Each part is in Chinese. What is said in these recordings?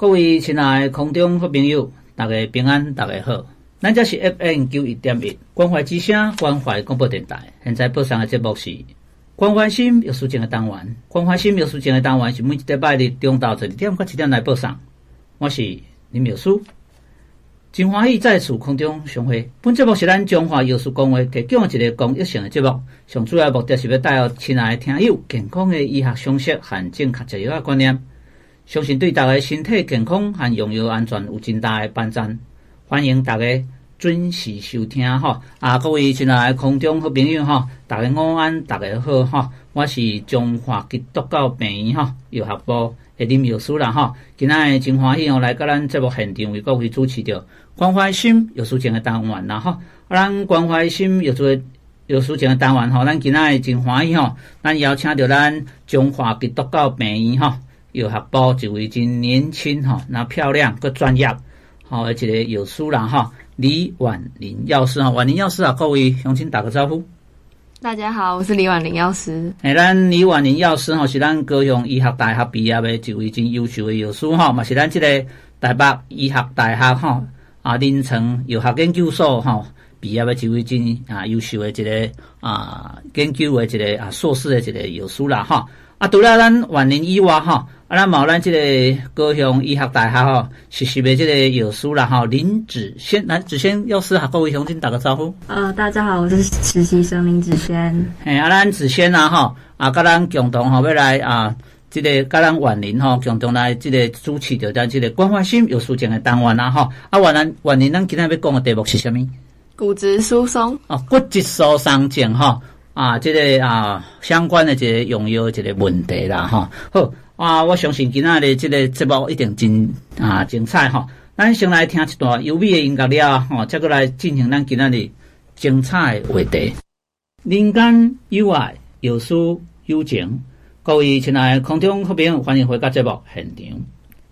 各位亲爱的空中好朋友，大家平安，大家好。咱这是 FM 九一点一关怀之声关怀广播电台。现在播送的节目是关怀心有书签的单元。关怀心有书签的单元是每一礼拜日中昼十二点到七点来播送。我是林妙书，真欢喜在此空中相会。本节目是咱中华有书公会提供一个公益性的节目，上主要目的是要带予亲爱的听友健康的医学常识和正确食药的观念。相信对大家身体健康和用药安全有真大的帮助，欢迎大家准时收听哈！啊，各位亲爱的空中好朋友哈，大家午安，大家好哈！我是中华基督教病院哈药学部的林药师啦哈！今仔真欢喜哦，来到咱节目现场为各位主持着关怀心药书签的单元啦哈！啊，咱关怀心药师药书签的单元哈，咱今仔真欢喜吼！咱邀请着咱中华基督教病院哈。药学部一位真年轻哈，那漂亮个专业，好而且有书啦哈。李婉玲药师哈，婉玲药师啊，各位乡亲打个招呼。大家好，我是李婉玲药师。诶，咱李婉玲药师哈，是咱高雄医学大学毕业的一位真优秀的药师哈，嘛是咱这个台北医学大学哈啊临床药学研究所哈毕业的一位真啊优秀的一个啊研究的一个啊硕士的一个药师啦哈。啊，除了咱婉玲以外哈。啊，咱毛咱这个高雄医学大学吼实习的这个药师啦哈，林子轩，来子轩药师哈，各位乡亲打个招呼。呃，大家好，我是实习生林子轩。嘿，啊，咱子轩啊哈，啊，跟咱共同吼要来啊，这个跟咱婉玲哈共同来这个主持着咱这个关怀心药书签的单元啦哈。啊，婉玲，婉玲，咱今天要讲的题目是什么？骨质疏松。哦，骨质疏松症哈，啊，这个啊相关的这个用药这个问题啦哈，好。啊，我相信今仔日这个节目一定真啊精彩哈！咱先来听一段优美的音乐了吼，再过来进行咱今仔日精彩的话题。人间有爱，有书有情，各位亲爱的空中好朋友，欢迎回到节目现场。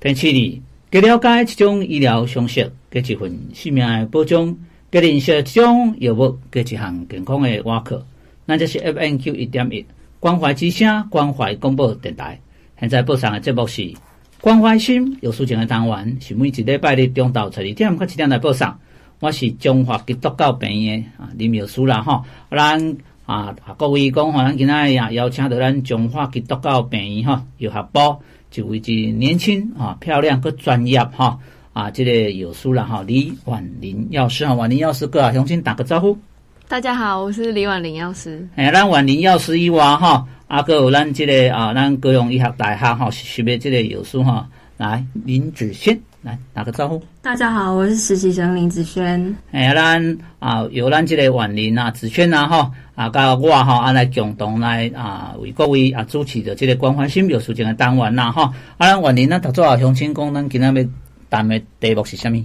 天赐你，多了解这种医疗常识，给一份生命的保障，给认识这种药物，给一项健康的瓦克。那就是 FM 九一点一关怀之声，关怀广播电台。现在播送的节目是关怀心有书签的单元，是每一礼拜日中昼十二点到七点来播送。我是中华基督教病院啊林妙书啦哈，咱啊各位讲吼，咱今仔日啊邀请到咱中华基督教病院哈药学部一位是年轻啊漂亮个专业哈啊这个药师啦哈李婉玲药师哈，婉玲药师哥啊，重新打个招呼。大家好，我是李婉玲药师。哎，咱婉玲药师以外哈。啊，搁有咱这个啊，咱高雄医学大学哈实习的这个药师哈，来林子轩来打个招呼。大家好，我是实习生林子轩。哎，咱啊有咱即个婉玲啊、子轩啊哈啊，甲我哈啊来共同来啊为各位啊主持着即个关怀心药书签的单元呐哈。啊，咱婉玲呢，头先啊相亲功能今天要谈的题目是啥物？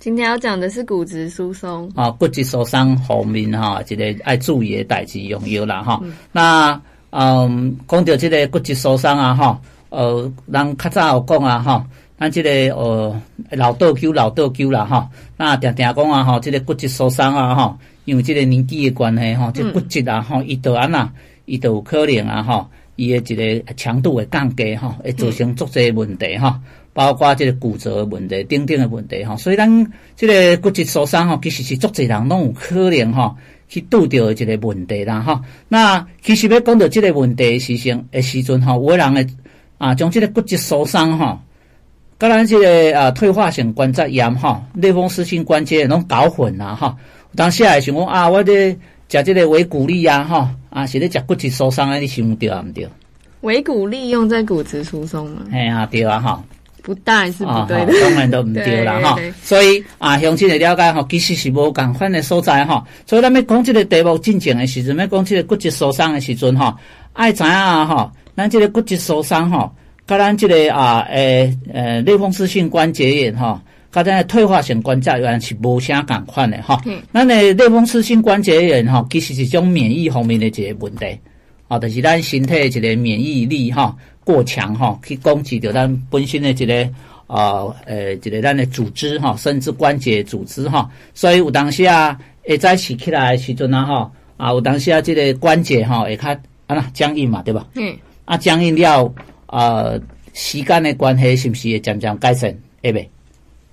今天要讲的是骨质疏松。啊，骨质疏松方面哈，这个爱注意的代志用药啦哈。那嗯，讲到这个骨质疏松啊，吼，呃，人较早有讲啊，吼，咱这个呃老倒灸老倒灸啦，吼，那定定讲啊，哈，这个骨质疏松啊，吼，因为这个年纪的关系，哈，这个、骨质啊，吼，伊都安那，伊都有可能啊，吼，伊的这个强度会降低，吼，会造成足侪问题，哈，包括这个骨折的问题、等等的问题，吼，所以咱这个骨质疏松，吼，其实是足侪人拢有可能，哈。去拄着一个问题啦，吼。那其实要讲到即个问题的时阵，诶时阵吼，有的人会啊，将即个骨质疏松吼，甲咱即个啊退化性关节炎吼、类风湿性关节炎拢搞混啦，哈。当时也想讲啊，我咧食即个维骨力啊，吼，啊是咧食骨质疏松啊，你想着啊？毋对？维骨力用在骨质疏松吗？哎呀，对啊，哈。不大是不对的，哦、当然都唔对啦哈。所以啊，乡亲的了解吼，其实是无共款的所在吼。所以咱要讲这个题目进前的时阵，要讲这个骨质疏松的时阵吼，爱知影啊哈，咱这个骨质疏松吼，甲咱这个啊诶诶类风湿性关节炎吼，甲咱退化性关节炎是无啥共款的哈。咱的类风湿性关节炎哈，其实是种免疫方面的一个问题，啊，就是咱身体的一个免疫力哈。过强哈，去攻击着咱本身的一个啊，呃，一个咱的组织哈，甚至关节组织哈，所以有当时啊，会再起起来的时阵啊哈，啊，有当时啊，这个关节哈会较啊那僵硬嘛，对吧？嗯。啊，僵硬了啊，时间的关系，是不是会渐渐改善？会未？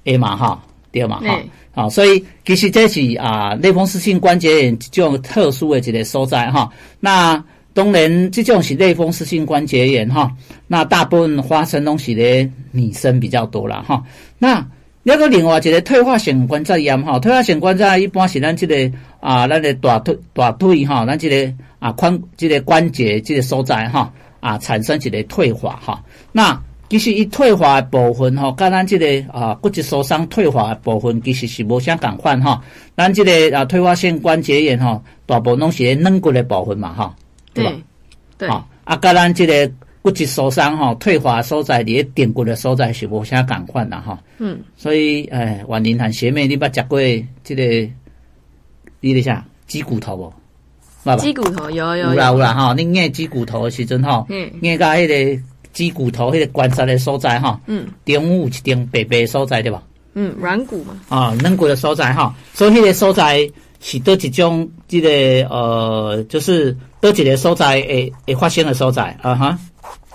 会嘛哈，对嘛哈，好，所以其实这是啊，类风湿性关节炎这种特殊的一个所在哈。那当然，这种是类风湿性关节炎哈。那大部分发生东西的女生比较多了哈。那那个另外一个退化性关节炎哈，退化性关节炎一般是咱这个啊，咱的大腿大腿哈，咱这个啊髋这个关节这个所在哈啊产生一个退化哈。那其实伊退化的部分哈，跟咱这个啊骨质疏松退化的部分其实是无相共款哈。咱这个啊退化性关节炎哈，大部分拢是软骨的部分嘛哈。对吧？对，好啊，甲咱这个骨质疏松哈，退化所在，你点骨的所在是无啥共款啦哈。嗯，所以诶，婉玲和学妹，你捌食过这个？你咧啥？鸡骨头无？鸡骨头有有有啦有啦哈，你捏鸡骨头的时阵哈，嗯，捏到迄个鸡骨头迄个关节的所在哈，嗯，中有一点白白的所在对吧？嗯，软骨嘛。啊，软骨的所在哈，所以迄个所在是倒一种这个呃，就是。多一个所在会会发生的所在啊哈，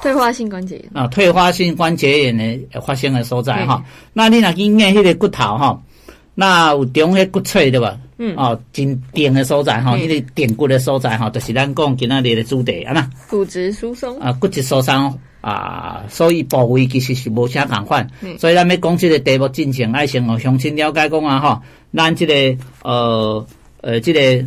退化性关节炎啊，退化性关节炎的发生的所在哈。那你若去捏迄个骨头哈，那有中迄骨髓对吧？嗯，哦，真顶的所在哈，迄个点骨的所在哈，就是咱讲今仔日的主题啊呐。骨质疏松啊，骨质疏松啊，所以部位其实是无啥共款。所以咱要讲这个题目之前，爱先互乡亲了解讲啊哈，咱这个呃呃这个。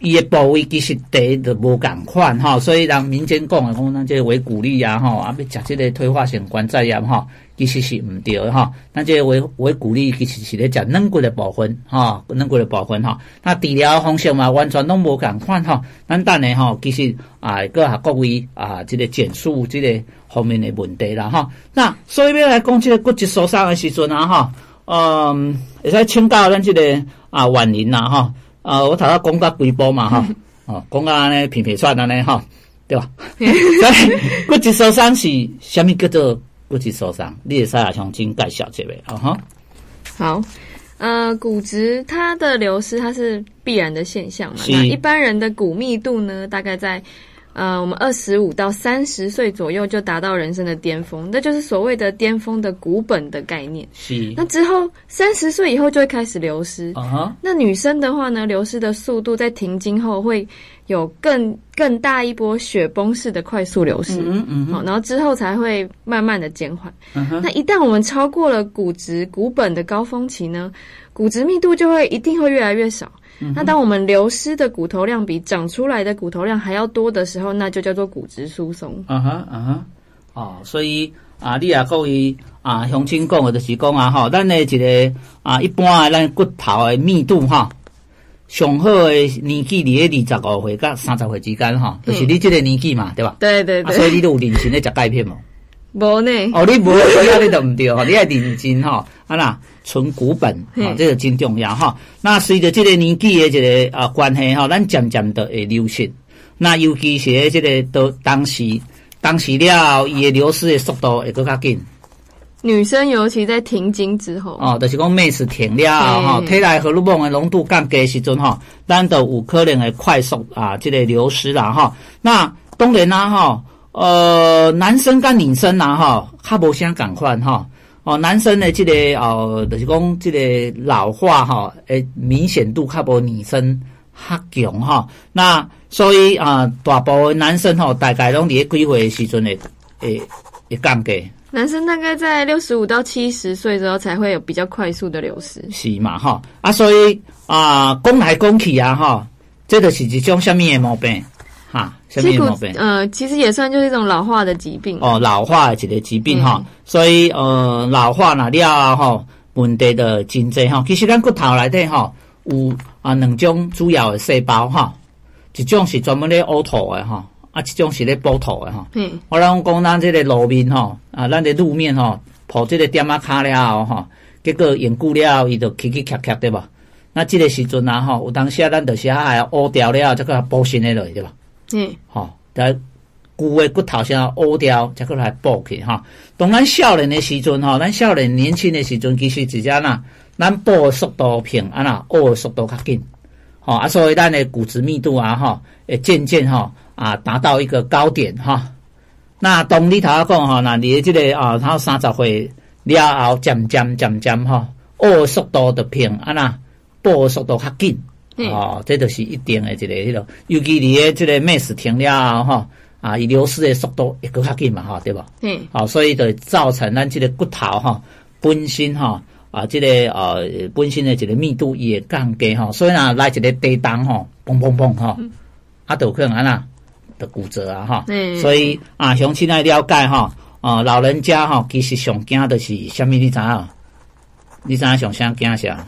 伊个部位其实第一就无共款吼，所以人民间讲诶讲，咱这个维骨力啊吼，啊要食这个退化性关节炎吼，其实是毋对诶吼。咱这个维维骨力其实是咧食软骨诶部分吼，软骨诶部分吼。那治疗方式嘛，完全拢无共款吼。咱等下吼，其实啊，阁下各位啊，这个减速这个方面诶问题啦吼。那所以要来讲这个骨质疏松诶时阵啊吼，嗯，会使请教咱这个啊婉玲啦吼。啊，我头先讲到规波嘛，哈，哦，讲到安尼平平喘安尼哈，对吧？骨质疏松是啥物叫做骨质疏松？你也使来重新介绍这位，啊哈。好，呃，骨质它的流失它是必然的现象嘛，那一般人的骨密度呢，大概在。呃，我们二十五到三十岁左右就达到人生的巅峰，那就是所谓的巅峰的股本的概念。是。那之后三十岁以后就会开始流失。啊哈。那女生的话呢，流失的速度在停经后会有更更大一波雪崩式的快速流失。嗯嗯。好，然后之后才会慢慢的减缓。那一旦我们超过了骨质骨本的高峰期呢，骨质密度就会一定会越来越少。那当我们流失的骨头量比长出来的骨头量还要多的时候，那就叫做骨质疏松。啊哈啊哈，哦，所以啊，你也各位啊，乡亲讲的就是讲啊，吼，咱的一个啊，一般的咱骨头的密度哈，上好的年纪伫咧二十五岁到三十岁之间哈，就是你这个年纪嘛，对吧？对对对。所以你都有认真咧食钙片无？无呢。哦，你无，所以你都唔对吼，你爱认真吼，啊啦。存股本啊，这个真重要哈。那随着这个年纪的这个啊关系哈，咱渐渐的会流失。那尤其是这个都当时当时了，伊的流失的速度会更加紧。女生尤其在停经之后，哦，就是讲妹子停了哈，体内荷尔蒙的浓度降低时阵哈，咱都有可能会快速啊，这个流失啦哈。那当然啦哈，呃，男生跟女生啦哈，较无啥共款哈。哦，男生的这个哦，就是讲这个老化哈，诶，明显度较无女生较强哈。那所以啊，大部分男生吼，大概拢伫咧几岁时阵会会会降低。男生大概在六十五到七十岁之后才会有比较快速的流失。是嘛哈？啊，所以啊，讲来讲去啊哈，这个是一种什么的毛病？哈，什么毛病？呃，其实也算就是一种老化的疾病哦，老化的一个疾病哈、嗯。所以呃，老化哪了哈，问题的真济哈。其实咱骨头内底哈有啊两种主要的细胞哈，一种是专门咧凹凸的哈，啊，一种是咧补凸的哈。嗯，我啷讲咱这个路面哈，啊，咱的路面哈，铺这个点仔卡了哈，结果用久了，伊就起起卡卡对吧？那这个时阵啊吼，有当时啊，咱就是还要凹掉了，再个补新的落对吧？嗯，好，在旧的骨头先凹掉，再过来补起哈。当咱少年的时阵吼，咱少年年轻的时阵，其实只只那咱补的速度平，啊那凹的速度较紧，好啊，所以咱的骨质密度啊吼，会渐渐吼啊达到一个高点哈。那当你头下讲吼，那你这个啊，他三十岁了后，渐渐渐渐吼，学速度就平啊那，补速度较紧，哦，这就是一定的一个迄个，尤其你的这个妹时停了后吼，啊，伊流失的速度会更较紧嘛，吼，对吧？嗯，好，所以就造成咱这个骨头吼本身吼啊，这个呃本身的这个密度也降低吼，所以呢来一个地动吼，砰砰砰吼，啊，都可能啊那。的骨折啊，哈，所以啊，乡亲爱了解哈，啊，老人家哈，其实上惊的是虾米？你知影？你知影上啥惊啥？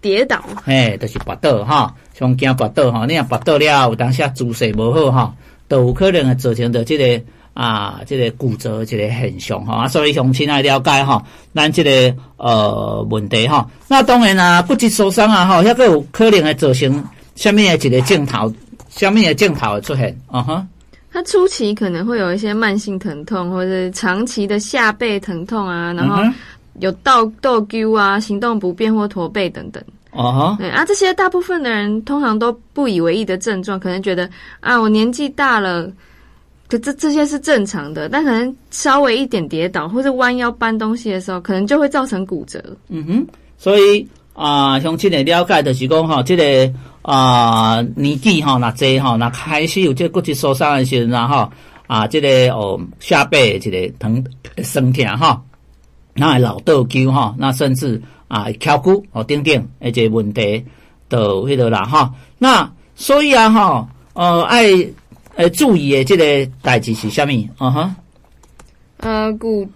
跌倒。嘿，就是跌倒哈，上惊跌倒哈。你若跌倒了，有当下姿势无好哈，都有可能会造成的这个啊，这个骨折这个现象哈。啊，所以乡亲爱了解哈，咱这个呃问题哈。那当然啊，骨质受伤啊哈，还个有可能会造成虾米的一个镜头。下面的镜头出现，啊哈，它初期可能会有一些慢性疼痛，或者长期的下背疼痛啊，然后有倒倒钩啊，行动不便或驼背等等，啊哈，对啊，这些大部分的人通常都不以为意的症状，可能觉得啊，我年纪大了，可这这些是正常的，但可能稍微一点跌倒或者弯腰搬东西的时候，可能就会造成骨折。嗯哼，所以啊，乡亲的了解的是讲哈，这个。啊、呃，年纪哈，那这哈，那开始有这骨质疏松的时候，然后啊，这个哦下背这个疼酸痛哈，那老倒钩哈，那甚至啊翘骨哦等等，而且问题都迄个啦哈。那所以啊哈，呃爱呃注意的这个代志是虾米？啊哈，呃骨。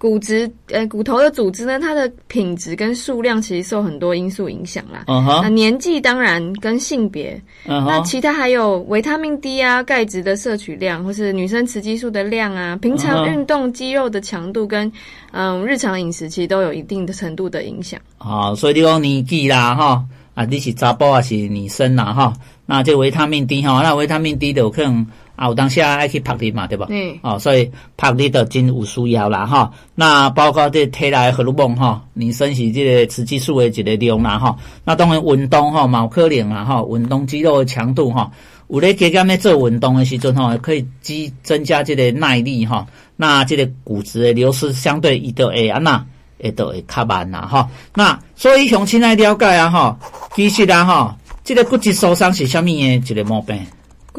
骨质，呃，骨头的组织呢，它的品质跟数量其实受很多因素影响啦。嗯哼。那年纪当然跟性别，嗯哼。那其他还有维他命 D 啊、钙质的摄取量，或是女生雌激素的量啊，平常运动肌肉的强度跟嗯日常饮食，其实都有一定的程度的影响。啊，所以你讲年纪啦，哈，啊，你是查甫还是女生啦，哈，那这维他命 D 哈，那维他命 D 就可能。啊，有当时爱去拍你嘛，对吧？嗯。哦，所以拍你的真有需要啦，哈。那包括这体内荷尔蒙哈，女生是这个雌激素的一个量啦，哈。那当然运动哈，毛可能啦，哈。运动肌肉的强度哈，有咧加减咧做运动的时阵哈，可以激增加这个耐力哈。那这个骨质的流失相对伊都会安那，会都会较慢啦，哈。那所以从亲爱了解啊，哈，其实啊，哈，这个骨质疏松是虾米的一个毛病？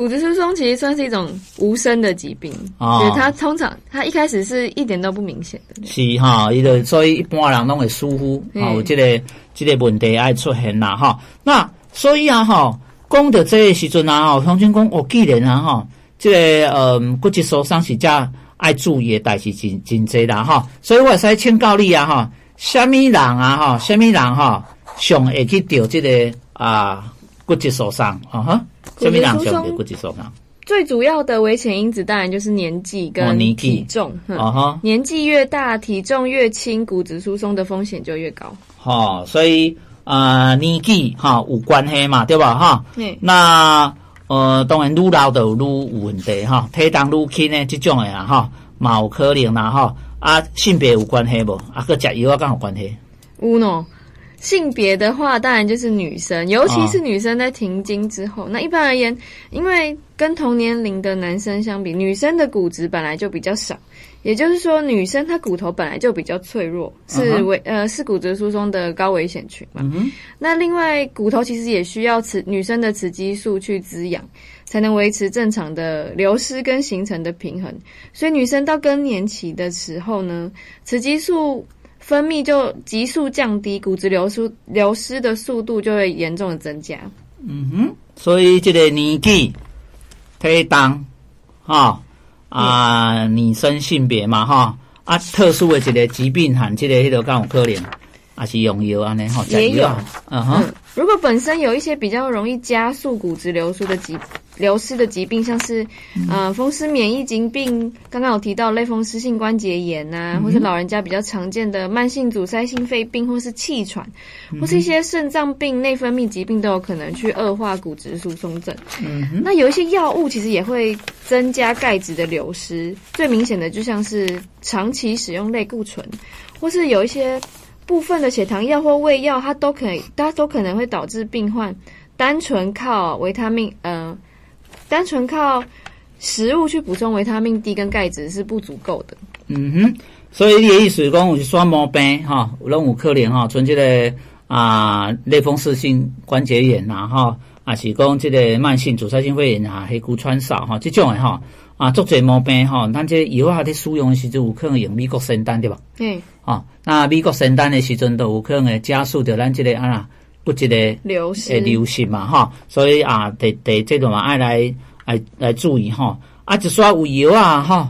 骨质疏松其实算是一种无声的疾病，哦，它通常它一开始是一点都不明显的。是哈，伊就所以一般人都会疏忽，哦，这个这个问题爱出现啦，哈。那所以啊，哈，讲到这个时阵啊，哈，乡亲讲，哦，既然啊，哈，这个呃骨质疏松是这爱注意的代志真真侪啦，哈。所以我使请教你啊，哈，什么人啊，哈，什么人哈，上会去得这个啊骨质疏松，啊哈。骨质疏松，骨质疏松最主要的危险因子当然就是年纪跟体重。哦哈，年纪越大，体重越轻，骨质疏松的风险就越高。哈，所以呃年纪哈有关系嘛，对吧？哈，嗯，那呃当然愈老就愈有问题哈，体重愈轻呢这种的啊哈，嘛有可能啦哈。啊，性别有关系不？啊，个食药啊，敢有关系？有喏。性别的话，当然就是女生，尤其是女生在停经之后。哦、那一般而言，因为跟同年龄的男生相比，女生的骨质本来就比较少，也就是说，女生她骨头本来就比较脆弱，是危、嗯、呃是骨质疏松的高危险群嘛。嗯、那另外，骨头其实也需要雌女生的雌激素去滋养，才能维持正常的流失跟形成的平衡。所以，女生到更年期的时候呢，雌激素。分泌就急速降低，骨质流失流失的速度就会严重的增加。嗯哼，所以这个年纪、体重，哈啊，女生性别嘛，哈啊，特殊的这个疾病和这个迄个干有可能，还是用药安尼哈？也有，嗯哼。嗯如果本身有一些比较容易加速骨质流失的疾流失的疾病，像是呃风湿免疫疾病，刚刚有提到类风湿性关节炎呐、啊，或是老人家比较常见的慢性阻塞性肺病，或是气喘，或是一些肾脏病、内分泌疾病，都有可能去恶化骨质疏松症。嗯，那有一些药物其实也会增加钙质的流失，最明显的就像是长期使用类固醇，或是有一些。部分的血糖药或胃药，它都可以，它都可能会导致病患单纯靠维他命，呃，单纯靠食物去补充维他命 D 跟钙质是不足够的。嗯哼，所以你的意思是讲有些毛病哈，拢有可能哈，像这个啊类风湿性关节炎呐哈，啊是讲这个慢性阻塞性肺炎啊、黑骨川扫哈，这种的哈啊，足侪毛病哈，咱这药啊在使用的时阵有可能用美国圣丹对吧？嗯，啊，那美国圣丹的时阵都有可能会加速着咱这个啊骨质的流失诶流失嘛吼，所以啊，得得这种嘛爱来来来注意吼，啊就说有药啊吼。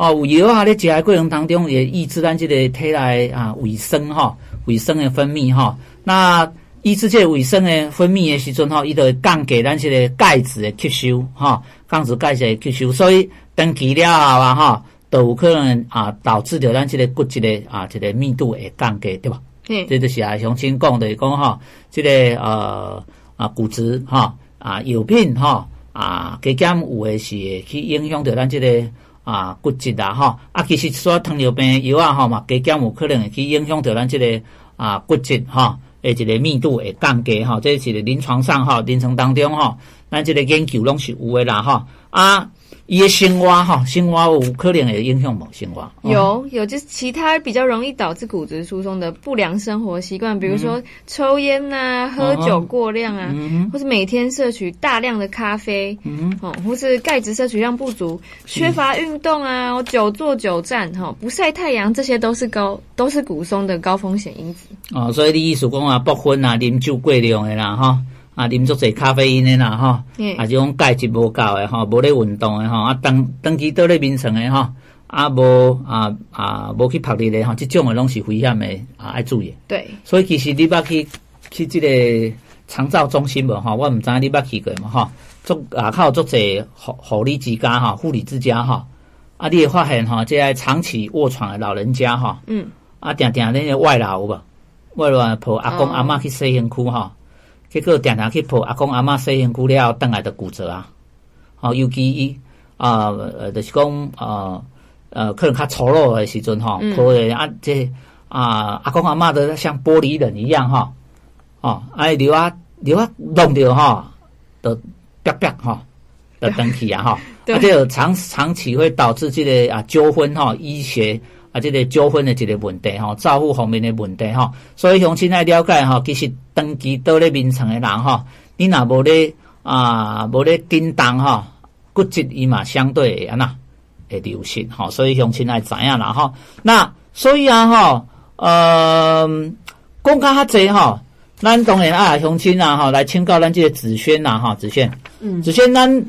哦，有药啊！咧食的过程当中也抑制咱这个体内啊维生吼，维生的分泌吼。那抑制这个维生的分泌的时阵吼，伊就会降低咱这个钙质的吸收吼，降低钙质的吸收，所以长期了后啊吼，都有可能啊导致着咱这个骨质的啊这个密度会降低，对吧？嗯，这就是啊乡亲讲的讲哈，这个呃啊骨质哈啊药品哈啊加减有的是会去影响到咱这个。啊，骨质啦，哈啊，其实说糖尿病药啊，哈嘛，加减有可能会去影响到咱这个啊骨质哈，诶，一个密度会降低哈，这是临床上哈，临床当中哈，咱这个研究拢是有诶啦哈啊。伊的生活哈，生活有可能会影响无生活？有有，就是其他比较容易导致骨质疏松的不良生活习惯，比如说抽烟呐、啊、喝酒过量啊，嗯、或是每天摄取大量的咖啡，嗯，哦，或是钙质摄取量不足、缺乏运动啊、久坐久站、哈、不晒太阳，这些都是高都是骨松的高风险因子。哦，所以你意思讲啊，不分啊，啉酒过量的啦，哈。啊，啉足侪咖啡因的啦，吼、嗯，啊，这种钙质无够的，吼，无咧运动的，吼，啊，长长期倒咧眠床的，吼，啊，无啊啊，无去曝日的，吼，这种的拢是危险的，啊，爱注意。对，所以其实你捌去去即个长照中心无，吼，我毋知你捌去过嘛，吼，足啊，靠足侪护护理之家，吼，护理之家，吼，啊，你会发现，哈，这些长期卧床的老人家，哈，嗯，啊，定定那些外劳有无，外劳抱阿公阿嬷去洗身躯，哈。结果常常去抱阿公阿嬷洗身躯了，等来的骨折啊！哦，尤其伊啊，呃，就是讲啊，呃，可能较粗鲁的时阵哈，抱的啊，这啊，阿公阿嬷都像玻璃人一样吼，哦，哎，流啊流啊弄着吼，都啪啪吼，的登起啊吼，啊，这个长长期会导致这个啊纠纷吼，医学。啊，这个纠纷的一个问题吼，照顾方面的问题吼，所以乡亲来了解吼，其实长期倒咧眠床的人吼，你若无咧啊，无咧叮当吼，骨质伊嘛相对会安那会流失吼，所以乡亲来知影啦吼。那所以啊吼，呃，讲较较济吼，咱当然啊乡亲啊吼，来请教咱即个子轩呐哈，子轩，嗯，子轩咱。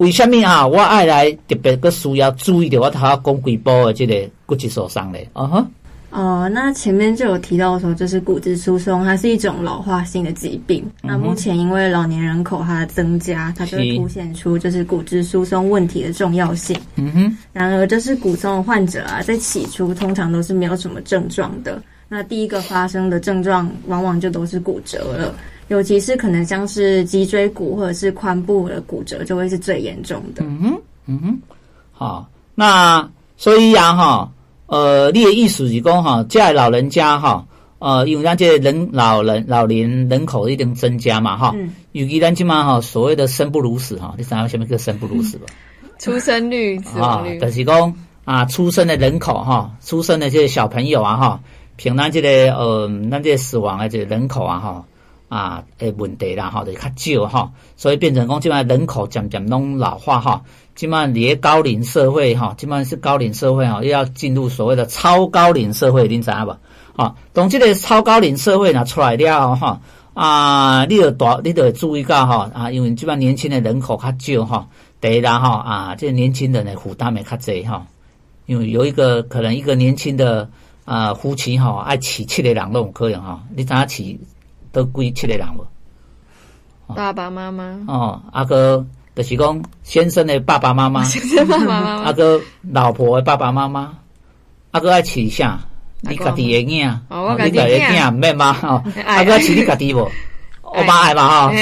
为什么啊？我爱来特别个需要注意的，我头下讲几波的这个骨质疏松嘞。哦哈。哦，那前面就有提到说，就是骨质疏松，它是一种老化性的疾病。嗯、那目前因为老年人口它的增加，它就会凸显出就是骨质疏松问题的重要性。嗯哼。然而，就是骨松的患者啊，在起初通常都是没有什么症状的。那第一个发生的症状，往往就都是骨折了。尤其是可能像是脊椎骨或者是髋部的骨折，就会是最严重的。嗯哼，嗯哼，好，那所以呀，哈，呃，你的意思是讲哈，在老人家哈，呃，因为咱这人老人老年人口一定增加嘛，哈、嗯，尤其咱起码哈，所谓的生不如死哈，你知道什么叫生不如死吧？出生率、死亡率，就是讲啊，出生的人口哈，出生的这些小朋友啊，哈，凭咱这个呃，咱这死亡的这个人口啊，哈。啊，诶，问题啦，哈，就较少哈，所以变成讲，即摆人口渐渐拢老化哈，即摆连高龄社会哈，即摆是高龄社会哈，又要进入所谓的超高龄社会，你知影无？吼，当这个超高龄社会若出来了哈，啊，你要大，你得注意到哈，啊，因为即摆年轻的人口较少哈，第一啦哈，啊，这年轻人的负担会较济哈，因为有一个可能一个年轻的啊夫妻哈，爱娶七个人拢有可能哈，你知影娶？都几七个人无？爸爸妈妈。哦，阿哥就是讲先生的爸爸妈妈，先生爸爸妈妈，阿哥老婆的爸爸妈妈，阿哥爱饲啥？你家己的囝，你家己的囝。免吗？哦，阿哥爱饲你家己无？我妈爱嘛哈，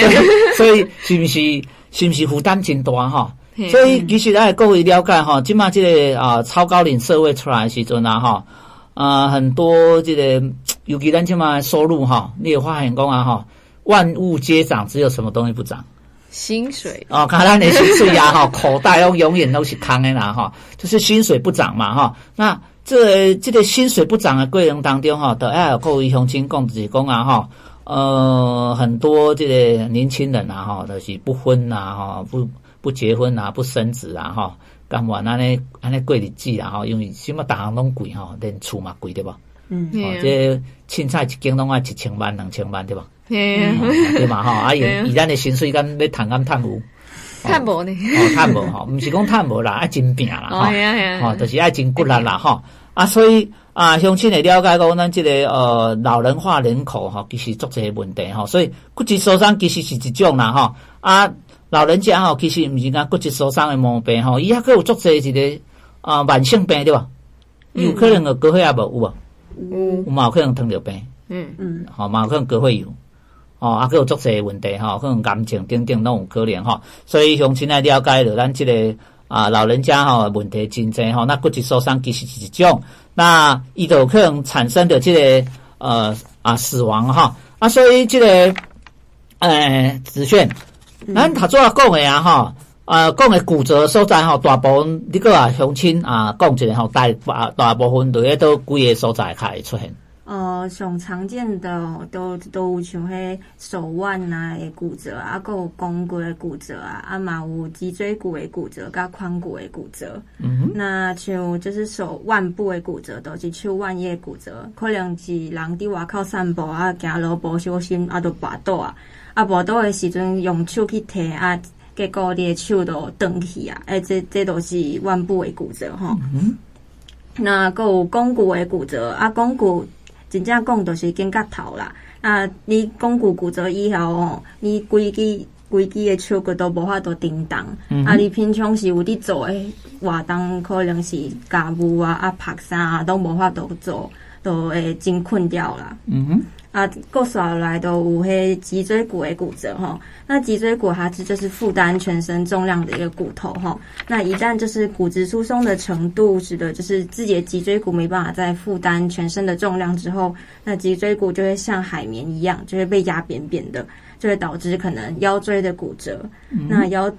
所以是不是是不是负担真大哈？所以其实爱各位了解哈，今嘛这个啊超高龄社会出来的时阵啊哈。啊，很多这个，尤其咱起码收入哈，你有发现讲啊哈，万物皆涨，只有什么东西不涨？薪水哦，看咱的薪水啊，哈，口袋哦永远都是空的啦，哈，就是薪水不涨嘛，哈。那这个、这个薪水不涨的过程当中，哈，都要有各位乡亲讲就是讲啊，哈，呃，很多这个年轻人啊，哈，都是不婚呐，哈，不不结婚啊，不生子啊，哈，干嘛安尼安尼过日子啊，哈，因为什么大行拢贵哈，连厝嘛贵对吧？嗯，哦，这凊彩一间拢啊一千万两千万对吧？对嘛吼，啊，以以咱的薪水敢要趁敢趁有？趁无呢？哦，趁无吼，毋是讲趁无啦，啊真拼啦吼，哦，就是爱真骨力啦吼。啊，所以啊，乡亲会了解讲咱即个呃老人化人口吼，其实足侪问题吼。所以骨质疏松其实是一种啦吼。啊，老人家吼其实毋是讲骨质疏松的毛病吼，伊抑佫有足侪一个啊慢性病对吧？有可能个高血压无有无？有，有嘛有可能糖尿病。嗯。嗯，好嘛有可能高血压。哦，啊，还有足侪问题哈，可能癌症等等拢有可能哈，所以从亲来了解了咱这个啊老人家哈问题真侪哈，那骨质疏松其实是一种，那伊就有可能产生的这个呃啊死亡哈，啊，所以这个呃子炫，咱头先讲的啊哈，呃讲诶骨折所在吼，大部分你个啊乡亲啊讲一个吼，大大大部分都喺都几个所在开始出现。呃，上常见的都都有像迄手腕啊的骨折啊，还有肱骨的骨折啊，啊嘛有脊椎骨的骨折，甲髋骨的骨折。嗯哼。那像就是手腕部的骨折，都是手腕叶骨折，可能是人伫外口散步啊，行路不小心啊，就跋倒啊，啊跋倒的时阵用手去提啊，结果你的手都断去啊，诶，这这都是腕部的骨折吼。嗯。那个有肱骨的骨折啊，肱骨。真正讲都是肩胛头啦，啊，你肱骨骨折以后哦，你规支规支的手骨都无法度叮当，嗯、啊，你平常时有伫做诶活动，可能是家务啊、啊拍衫啊，都无法度做，都会真困掉啦。嗯哼。啊，够少来都五黑脊椎骨的骨折哈。那脊椎骨它是就是负担全身重量的一个骨头哈。那一旦就是骨质疏松的程度使得就是自己的脊椎骨没办法再负担全身的重量之后，那脊椎骨就会像海绵一样，就会被压扁扁的，就会导致可能腰椎的骨折。嗯、那腰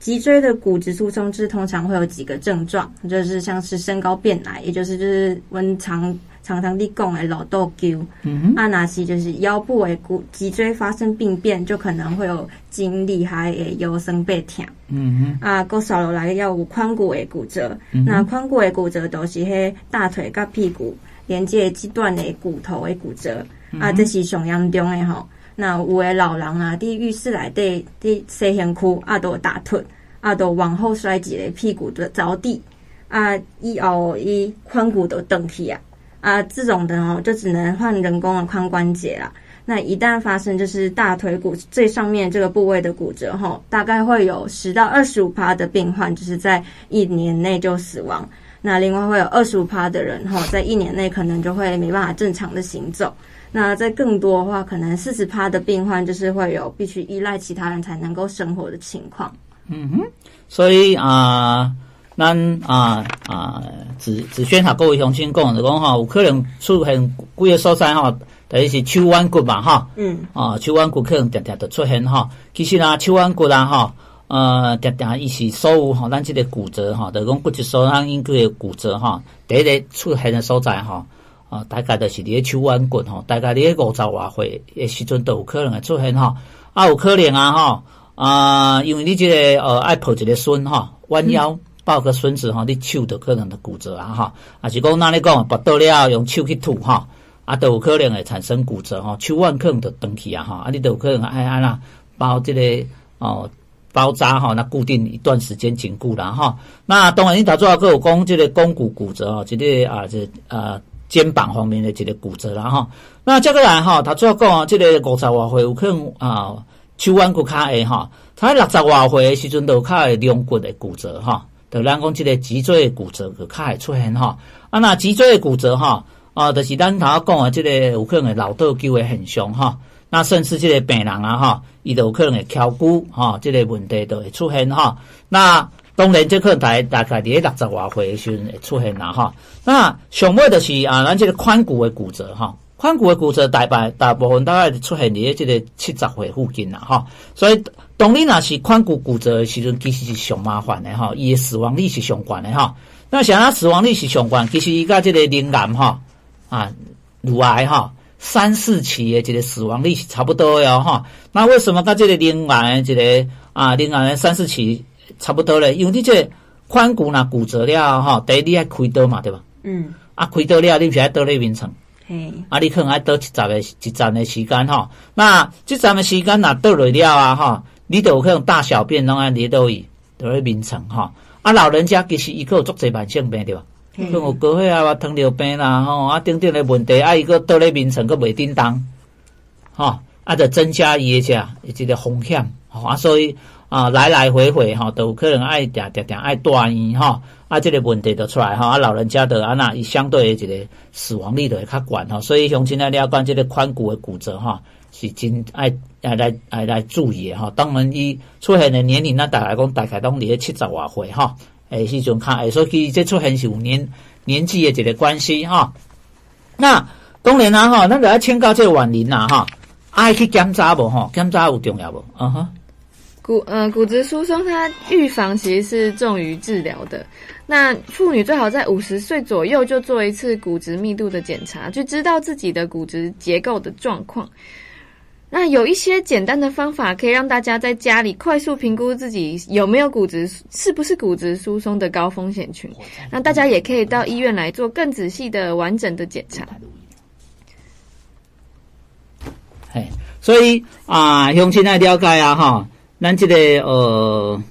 脊椎的骨质疏松是通常会有几个症状，就是像是身高变矮，也就是就是温长。常常地讲的老豆鸠，啊，那是就是腰部的骨脊椎发生病变，就可能会有真厉害的腰酸背痛。嗯哼，啊，搁少落来要有髋骨的骨折，嗯、那髋骨的骨折都是迄大腿甲屁股连接这段的骨头的骨折，嗯、啊，这是上严重的吼。那有的老人啊，伫浴室内底伫洗身躯啊，都打腿啊，都往后摔几个屁股都着地，啊，以后伊髋骨都断去啊。啊，这种的哦，就只能换人工的髋关节啦。那一旦发生就是大腿骨最上面这个部位的骨折哈，大概会有十到二十五趴的病患就是在一年内就死亡。那另外会有二十五趴的人哈，在一年内可能就会没办法正常的行走。那在更多的话，可能四十趴的病患就是会有必须依赖其他人才能够生活的情况。嗯哼，所以啊。咱啊啊，子子轩哈，各位乡亲讲就讲哈，有可能出现几个所在哈，等于是手腕骨嘛哈，嗯，啊，手腕骨可能常常就出现哈。其实啊，手腕骨啦哈，呃，常常伊是所有哈，咱这个骨折哈，就讲骨质疏松引起的骨折哈，第一个出现的所在哈，啊，大概就是伫个手腕骨哈，大概伫个五十外岁的时阵都有可能会出现哈，啊，有可能啊哈，啊，因为你这个呃爱抱一个孙哈，弯腰。嗯抱个孙子哈，你手都可能的骨折啊哈，啊是讲那你讲拔倒了用手去吐哈，啊都有可能会产生骨折哈，手腕可能就断去啊哈，啊你都有可能哎安啦包这个哦包扎哈，那固定一段时间紧固了哈。那当然你打做个有讲这个肱骨骨折啊，这个啊这呃肩膀方面的这个骨折了哈。那这个人哈，他主要讲这个五十外岁有可能啊手腕骨卡下哈，他六十外岁的时阵都有卡会两骨的骨折哈。就咱讲即个脊椎骨折就较会出现哈，啊那脊椎骨折哈，啊就是咱头讲啊，即个有可能会老倒鸠的现象哈，那甚至即个病人啊哈，伊都有可能会敲骨哈，即个问题都会出现哈。那当然这可能大大概伫咧六十外岁的时阵会出现啦哈。那上尾就是啊，咱即个髋骨的骨折哈，髋骨的骨折大半大部分大概出现伫即个七十岁附近啦，吼。所以当你若是髋骨骨折的时阵，其实是上麻烦的吼，伊的死亡率是上悬的吼。那像他死亡率是上悬，其实伊甲即个灵癌吼啊，乳癌吼。三四期的这个死亡率是差不多哟哈，那为什么跟这个灵癌这个啊灵癌三四期差不多嘞？因为你这髋骨若骨折了哈，第一你要开刀嘛，对吧？嗯。啊，开刀了，你不是要倒咧眠床？嘿。啊，你可能爱倒一站的一站的时间哈。那这站的时间呐倒落了啊哈，你都有可能大小便拢安咧倒去倒咧眠床吼。啊，老人家其实伊个有足侪慢性病对吧？像有高血压啊、糖尿病啦，吼啊，等等的问题，啊，伊个倒咧眠床个袂叮当，吼啊，就增加伊个遮即个风险，吼啊，所以啊，来来回回吼，都有可能爱定定定爱住院，吼啊，即个问题就出来，吼啊，老人家的啊那伊相对的一个死亡率就会较悬，吼，所以乡亲来了解即个髋骨的骨折，吼是真爱爱来爱来注意的，吼，当然伊出现的年龄，那大概讲大概拢伫咧七十外岁，吼。诶，是种看，诶，所以这出现是有年年纪的一个关系哈。那当然啦哈，咱就要请教这个婉玲呐哈，爱去检查不哈？检查有重要不？嗯哼。骨呃骨质疏松，它预防其实是重于治疗的。那妇女最好在五十岁左右就做一次骨质密度的检查，就知道自己的骨质结构的状况。那有一些简单的方法，可以让大家在家里快速评估自己有没有骨质，是不是骨质疏松的高风险群。那大家也可以到医院来做更仔细的、完整的检查。嘿，所以啊，乡亲来了解啊，哈，咱这个呃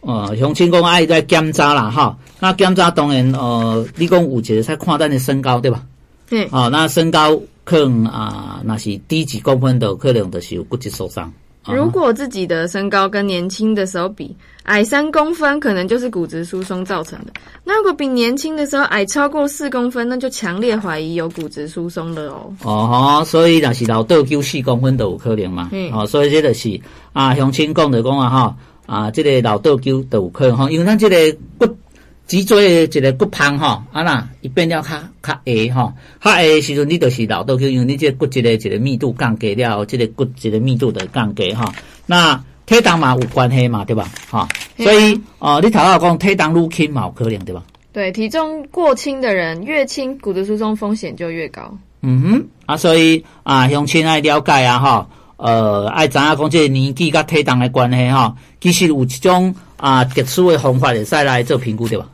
呃，乡亲讲爱在检查啦，哈。那检查当然呃，你讲有一个在看咱的身高对吧？对。哦，那身高。可能啊，那是低几公分的，可能就是有骨质疏松。如果自己的身高跟年轻的时候比矮三公分，可能就是骨质疏松造成的。那如果比年轻的时候矮超过四公分，那就强烈怀疑有骨质疏松了哦。哦吼，所以那是老倒九四公分都有可能嘛。嗯。哦，所以这就是啊，乡亲讲的讲啊哈，啊，这个老倒九都有可能哈，因为咱这个骨。脊椎的一个骨盆吼，啊那伊变了较较矮吼，较矮的时阵你就是老倒去，因为你这个骨质的一个密度降低了，这个骨质的密度的降低哈。那体重嘛有关系嘛，对吧？哈，所以哦、呃，你头下讲体重愈轻嘛有可能对吧？对，体重过轻的人越轻，骨质疏松风险就越高。嗯哼，啊，所以啊，乡亲爱了解啊，哈，呃，爱知影讲这个年纪甲体重的关系哈，其实有一种啊特殊的方法会使来做评估对吧？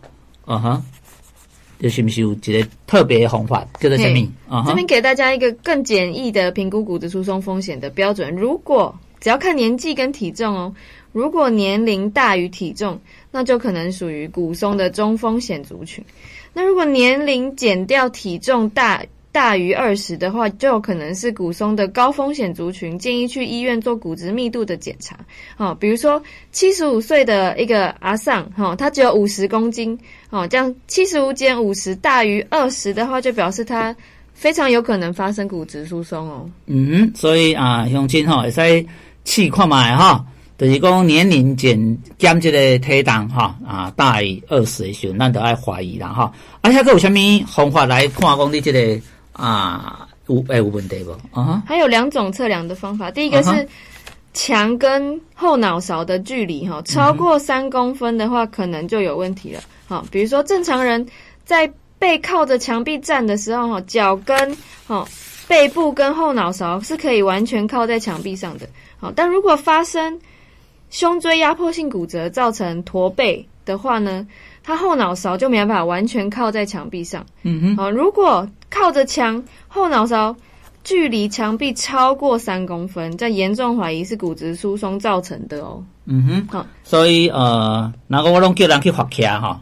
嗯哼，这是不是有一个特别的方法叫做什么？嗯哼，这边给大家一个更简易的评估骨质疏松风险的标准。如果只要看年纪跟体重哦，如果年龄大于体重，那就可能属于骨松的中风险族群。那如果年龄减掉体重大，大于二十的话，就有可能是骨松的高风险族群，建议去医院做骨质密度的检查。哦，比如说七十五岁的一个阿桑，哈，他只有五十公斤，哦，这样七十五减五十大于二十的话，就表示他非常有可能发生骨质疏松哦。嗯，所以啊，乡亲哈，会使试看卖哈，就是讲年龄减减这个体重哈啊大于二十的时候，咱就爱怀疑啦哈。啊，还佫有啥物方法来看讲你这个？啊，有诶有问题不？啊，还有两种测量的方法，第一个是墙跟后脑勺的距离哈，超过三公分的话，可能就有问题了。好，比如说正常人在背靠着墙壁站的时候哈，脚跟哈背部跟后脑勺是可以完全靠在墙壁上的。好，但如果发生胸椎压迫性骨折造成驼背的话呢，它后脑勺就没办法完全靠在墙壁上。嗯哼，好，如果靠着墙，后脑勺距离墙壁超过三公分，这严重怀疑是骨质疏松造成的哦。嗯哼，好，所以呃，那个我拢叫人去发卡哈，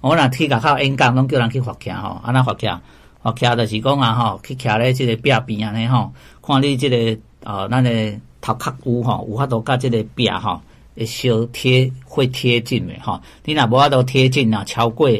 我那去甲靠演讲，拢叫人去发卡哈，安那发卡，发卡就是讲啊哈，去徛咧这个壁边安尼吼，看你这个呃，咱的头壳骨吼，有法度甲这个壁吼，会小贴会贴近的哈，你若无法度贴近啊，超过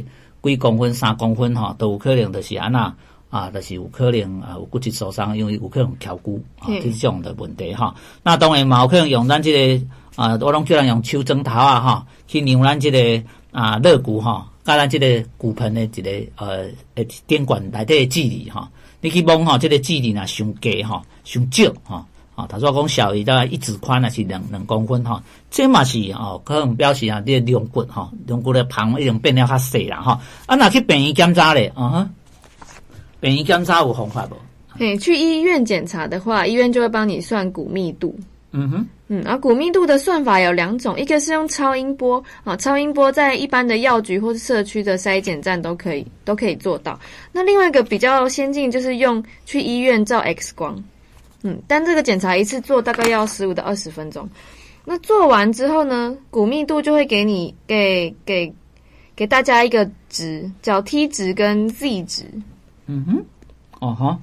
几公分、三公分吼，都有可能就是安那。啊，就是有可能啊，有骨质疏松，因为有可能挑骨啊，这种的问题哈。那当然嘛，有可能用咱这个啊，我拢叫人用手指头啊哈，去量咱这个啊肋骨吼，甲咱这个骨盆的一个呃诶电管内底的距离哈，你去摸吼，这个距离呢，上低吼，伤少吼，啊，他说讲小于大概一指宽呢是两两公分哈，这嘛是哦，可能表示啊，这个龙骨哈，龙骨的旁已经变了较细了哈。啊，那去病院检查咧，嗯哼，病院检查有方法不？嘿，去医院检查的话，医院就会帮你算骨密度。嗯哼，嗯，而骨密度的算法有两种，一个是用超音波啊，超音波在一般的药局或是社区的筛检站都可以都可以做到。那另外一个比较先进，就是用去医院照 X 光。嗯，但这个检查一次做大概要十五到二十分钟。那做完之后呢，骨密度就会给你给给给大家一个值，叫 T 值跟 Z 值。嗯哼，哦哈，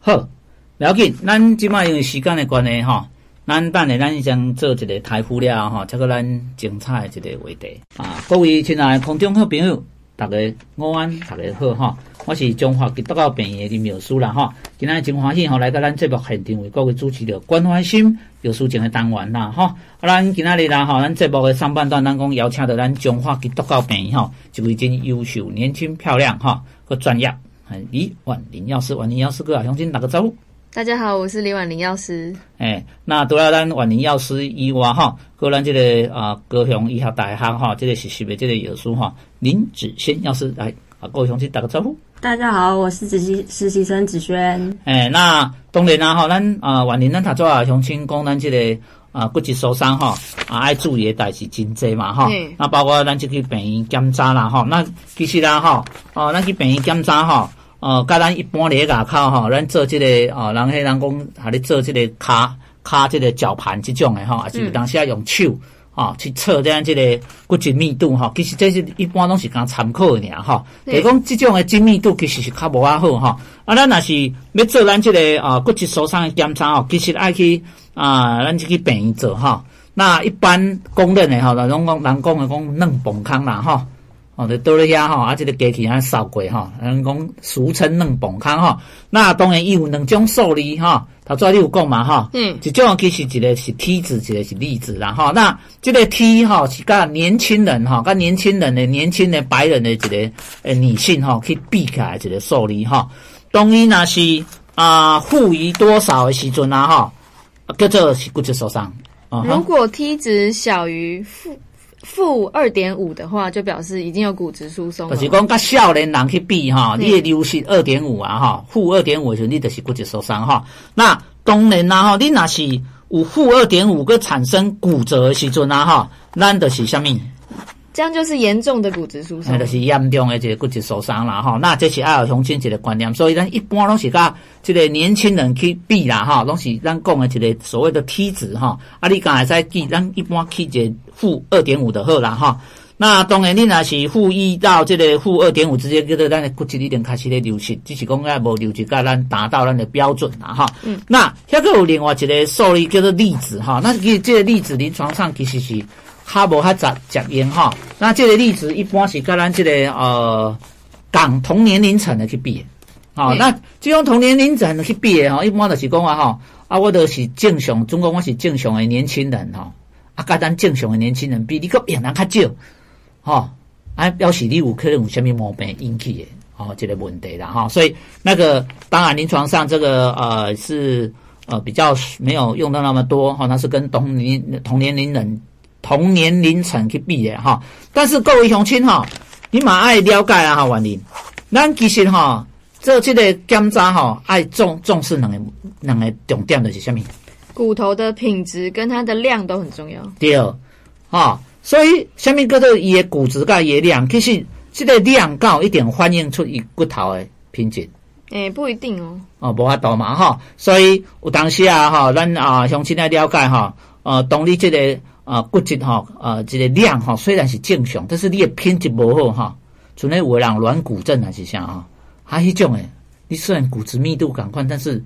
好，了解。咱今麦因为时间的关系哈。咱等下咱先做一个台呼了吼，这个咱精彩的一个话题啊！各位亲爱的空中好朋友，大家午安，大家好哈！我是中华基督教病院的林妙书啦哈！今天真欢喜吼，来到咱节目现场为各位主持的关怀心有书情的单元啦哈！啊，咱今仔日啦吼，咱节目的上半段，咱讲邀请到咱中华基督教病院吼，一位真优秀、年轻、漂亮哈，个专业，李婉玲药师，婉玲药师哥啊，乡亲打个招呼。大家好，我是李婉玲药师。哎，那除了咱婉玲药师以外，哈，个咱这个啊高雄医学大学哈，这个实习的这个药师哈，林子轩药师来啊，各位同学打个招呼。大家好，我是实习实习生子轩。哎，那当然啦，哈，咱啊婉玲咱他做啊乡亲讲咱这个啊骨质疏松哈啊爱注意的代志真多嘛哈。那包括咱这个病院检查啦哈，那其实啦哈，哦，咱去病院检查哈。哦，甲咱一般咧外口吼，咱做即、这个哦，人迄人讲，哈咧做即个骹骹即个绞盘即种诶吼，也是当时啊用手吼去测咱即个骨质密度吼，其实这是一般拢是讲参考诶尔吼。就是讲即种诶精密度其实是较无啊好吼。啊，咱若是要做咱即个啊骨质疏松诶检查吼，其实爱去啊，咱就去病院做吼。那一般公认诶吼，咱拢讲人讲诶讲嫩崩坑啦吼。哦，就倒咧遐吼，啊，即个机器安扫过吼，人讲俗称两崩坑吼。那当然伊有两种数字吼，头先你有讲嘛吼，嗯，一种其实一个是梯子，一个是粒子啦吼。那即个梯吼是甲年轻人吼，甲年轻人的年轻的白人的一个诶女性吼去比起来一个数字吼。当然若是啊负于多少的时阵啊吼，叫做是骨质疏松。如果梯子小于负。负二点五的话，就表示已经有骨质疏松。就是讲甲少年人去比哈，你的流失二点五啊哈，负二点五的时候，你就是骨质疏松哈。那当然啦哈，你那是有负二点五个产生骨折的时阵啊哈，咱就是虾米？这样就是严重的骨质疏松，那就是严重的这个骨质疏松啦哈。那这是爱有乡亲一个观念，所以咱一般拢是甲这个年轻人去比啦哈，拢是咱讲的一个所谓的梯子哈。啊，你刚才在记，咱一般去这负二点五的好啦哈。那当然你若是负一到这个负二点五之间，叫做咱的骨质已经开始咧流失，只是讲爱无流失，甲咱达到咱的标准啦哈。嗯。那还个有另外一个数字叫做例子哈，那其实这个例子临床上其实是。较无较杂杂用哈，那这个例子一般是跟咱这个呃港同年龄层的去比，好、嗯，那这种同年龄层的去比哈，一般就是讲啊哈，啊我都是正常，中国我是正常的年轻人哈，啊跟咱正常的年轻人比，你个病人较少，哈，啊表示你有可能有什么毛病引起的，哦，这个问题啦哈，所以那个当然临床上这个呃是呃比较没有用到那么多哈，那是跟同年同年龄人。同年龄层去比的哈，但是各位乡亲哈，你嘛爱了解啊哈，婉玲，咱其实哈做这个检查哈，爱重重视两个两个重点的是什么？骨头的品质跟它的量都很重要。对，哈，所以下面叫做伊的骨质跟伊的量，其实这个量高一点反映出伊骨头的品质。诶、欸，不一定哦。哦，无法度嘛哈，所以有当时啊哈，咱啊乡亲来了解哈，呃，当你这个。啊，骨质哈，啊，这个量哈，虽然是正常，但是你的品质不好哈，像那有人软骨症还是啥啊，还是种诶，你虽然骨质密度赶快，但是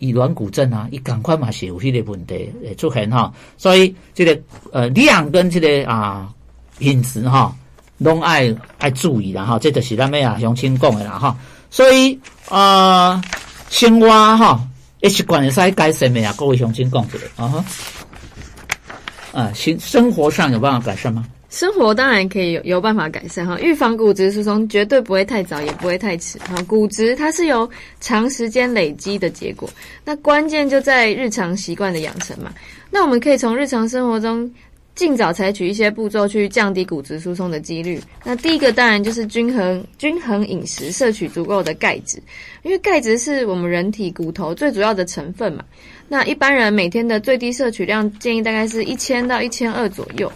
以软骨症啊，伊赶快嘛是有迄个问题诶出现哈，所以这个呃量跟这个啊品质哈，拢爱爱注意啦哈，这就是咱们啊乡亲讲的啦哈，所以啊生活哈，一习惯会使改善的啊，各位乡亲讲一个啊哈。啊，生生活上有办法改善吗？生活当然可以有有办法改善哈，预防骨质疏松绝对不会太早，也不会太迟哈。骨质它是由长时间累积的结果，那关键就在日常习惯的养成嘛。那我们可以从日常生活中尽早采取一些步骤去降低骨质疏松的几率。那第一个当然就是均衡均衡饮食，摄取足够的钙质，因为钙质是我们人体骨头最主要的成分嘛。那一般人每天的最低摄取量建议大概是一千到一千二左右。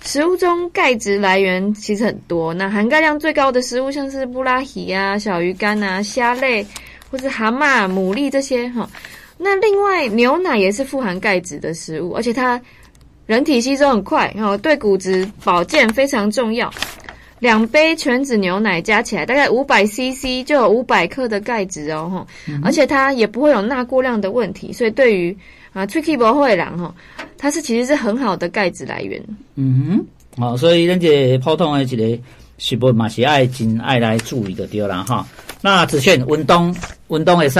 食物中钙质来源其实很多，那含钙量最高的食物像是布拉提啊、小鱼干啊、虾类，或是蛤蟆、牡蛎这些哈。那另外牛奶也是富含钙质的食物，而且它人体吸收很快，然后，对骨质保健非常重要。两杯全脂牛奶加起来大概五百 CC 就有五百克的钙质哦，哈，而且它也不会有钠过量的问题，所以对于啊，Tricky 不会啦哈，它是其实是很好的钙质来源。嗯哼，好，所以咱这个普通的一个食物嘛是爱真爱来注意的对啦哈。那子炫运动，运动会使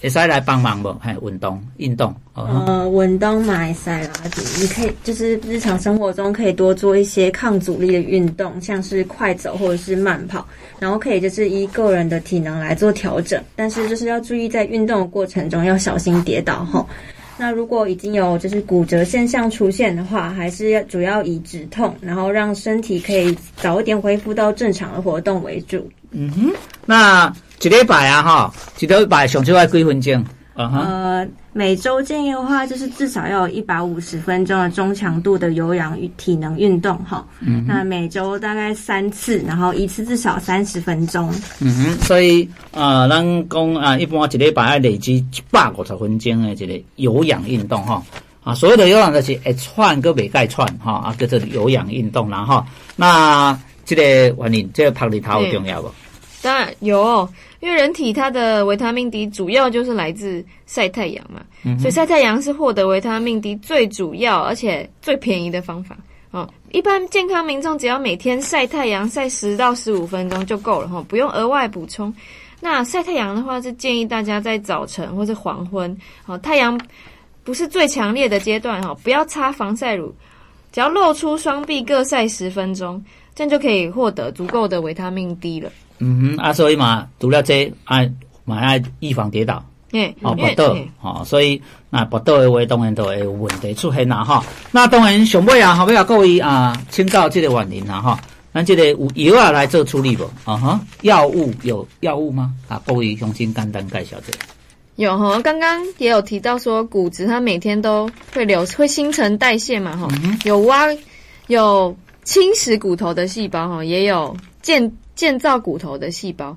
会使来帮忙不？还运动运动。呃，运动嘛会使啦，你可以就是日常生活中可以多做一些抗阻力的运动，像是快走或者是慢跑，然后可以就是依个人的体能来做调整，但是就是要注意在运动的过程中要小心跌倒吼。那如果已经有就是骨折现象出现的话，还是要主要以止痛，然后让身体可以早一点恢复到正常的活动为主。嗯哼，那一礼拜啊哈，一礼拜上少要几分钟？Uh huh. 呃，每周建议的话，就是至少要有一百五十分钟的中强度的有氧与体能运动哈。嗯，那每周大概三次，然后一次至少三十分钟。嗯哼，所以啊，咱讲啊，一般一礼拜要累积一百五十分钟的这个有氧运动哈。啊，所有的有氧就是会串个袂该喘哈，啊叫做有氧运动啦哈。那这个原因，这个曝日头重要不？当然有哦。因为人体它的维他命 D 主要就是来自晒太阳嘛，嗯、所以晒太阳是获得维他命 D 最主要而且最便宜的方法哦。一般健康民众只要每天晒太阳晒十到十五分钟就够了哈，不用额外补充。那晒太阳的话是建议大家在早晨或是黄昏，哦，太阳不是最强烈的阶段哈，不要擦防晒乳，只要露出双臂各晒十分钟，这样就可以获得足够的维他命 D 了。嗯哼，啊，所以嘛，除了这爱嘛爱预防跌倒，嗯，哦，跌倒，哦，所以那跌倒的话，当然都会有问题出现啦，哈。那当然上尾啊，后尾啊，各位啊，请教这个原因啦，哈。咱这个有药啊来做处理不？啊哈，药物有药物吗？啊，各位重新简单介绍这个。有哈，刚刚也有提到说，骨质它每天都会流，会新陈代谢嘛，哈、嗯，有挖，有侵蚀骨头的细胞，哈，也有建。建造骨头的细胞，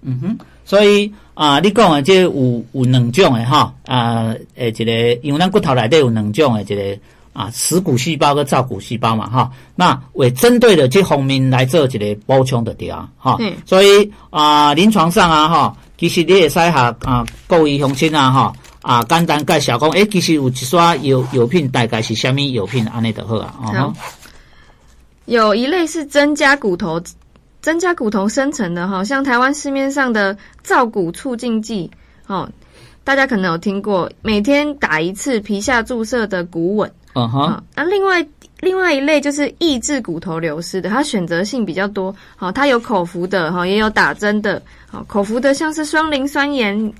嗯哼，所以啊，你讲的这有有两种的哈啊，诶，一个因为咱骨头内底有两种的这个啊，死骨细胞跟造骨细胞嘛哈，那为针对的这方面来做一个补充的对啊哈，嗯，所以啊，临床上啊哈，其实你也使下啊，各位乡亲啊哈啊，简单介绍讲，诶，其实有一刷药药品大概是虾米药品安尼就好啊，好，有一类是增加骨头。增加骨头生成的哈，像台湾市面上的造骨促进剂，哦，大家可能有听过，每天打一次皮下注射的骨稳，嗯哼，那另外另外一类就是抑制骨头流失的，它选择性比较多，好，它有口服的哈，也有打针的，好，口服的像是双磷酸盐、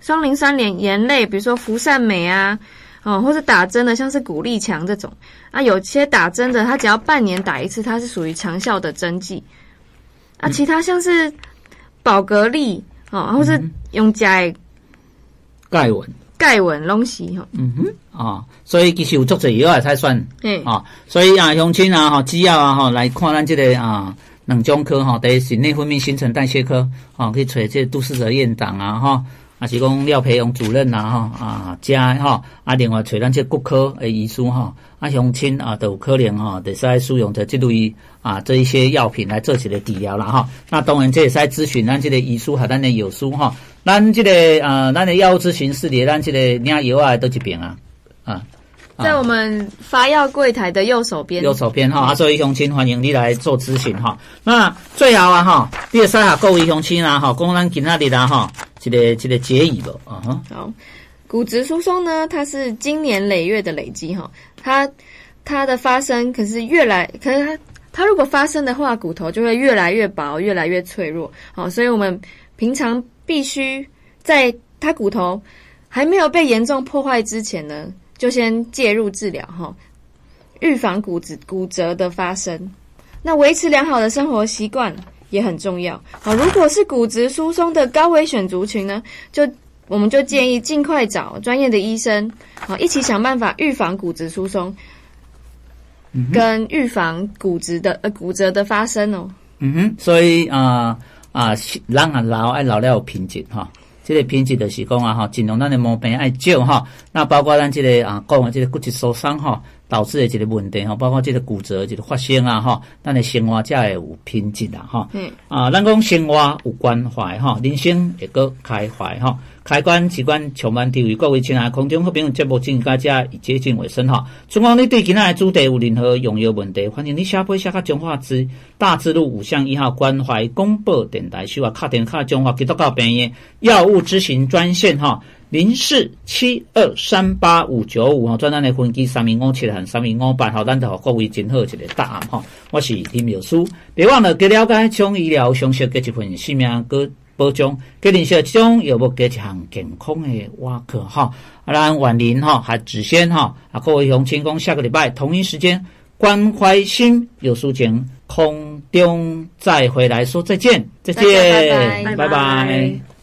双磷酸盐盐类，比如说氟善美啊，哦，或是打针的像是骨力强这种，啊，有些打针的，它只要半年打一次，它是属于长效的针剂。啊，其他像是宝格丽哦，或是用加钙文、钙稳东西哈。嗯哼，啊，所以其实有足侪药才算，嗯啊，所以啊，乡亲啊，哈，只要啊，哈，来看咱这个啊，两种科哈，第一是内分泌新陈代谢科，啊，可以找这杜思哲院长啊，哈。啊，是讲廖培荣主任呐，哈啊，加哈啊，另外找咱这骨科诶医师哈，啊乡亲啊都有可能哈，得使使用这这类啊这一些药品来做起来治疗啦哈。那当然这也是咨询咱这个医师和咱的药师哈，咱这个啊咱的药物咨询室里，咱这个领药啊都一边啊啊，在我们发药柜台的右手边，右手边哈，啊，所以乡亲欢迎你来做咨询哈。那最后啊哈，你也使下各位乡亲啊哈，讲咱今仔日啦哈。这个这个结语吧，啊。好，骨质疏松呢，它是经年累月的累积哈，它它的发生可是越来，可是它它如果发生的话，骨头就会越来越薄，越来越脆弱。好，所以我们平常必须在它骨头还没有被严重破坏之前呢，就先介入治疗哈，预防骨质骨折的发生。那维持良好的生活习惯也很重要。好，如果是骨质疏松的高危险族群呢，就我们就建议尽快找专业的医生，好，一起想办法预防骨质疏松，跟预防骨质的呃骨折的发生哦。嗯哼，所以啊啊，人啊老爱老了有品质哈。这个品质就是讲啊，哈，尽量咱的毛病爱少哈。那包括咱这个啊，讲的这个骨质疏松哈，导致的一个问题哈，包括这个骨折这个发生啊，哈，咱的生活才会有品质啦，哈。嗯。啊，咱讲生活有关怀哈，人生会阁开怀哈。开关机关充满地位，各位亲爱的空中好朋友，节目进行到这接近尾声哈。如果你对今仔的主题有任何用药问题，欢迎你写批写到中华之大智路五巷一号关怀广播电台，需要卡电卡中华基督教病院药物咨询专线哈，零四七二三八五九五哈，转单的分机三零五七和三零五八吼，咱就各位真好一个答案哈。我是林妙书，别忘了给了解中医疗常识，给一份性命个。保障，给认识这种有无给一项健康的挖客哈，啊，咱婉玲哈还只先哈，啊，各位乡亲讲下个礼拜同一时间关怀心有书情空中再回来说再见，再见，拜拜。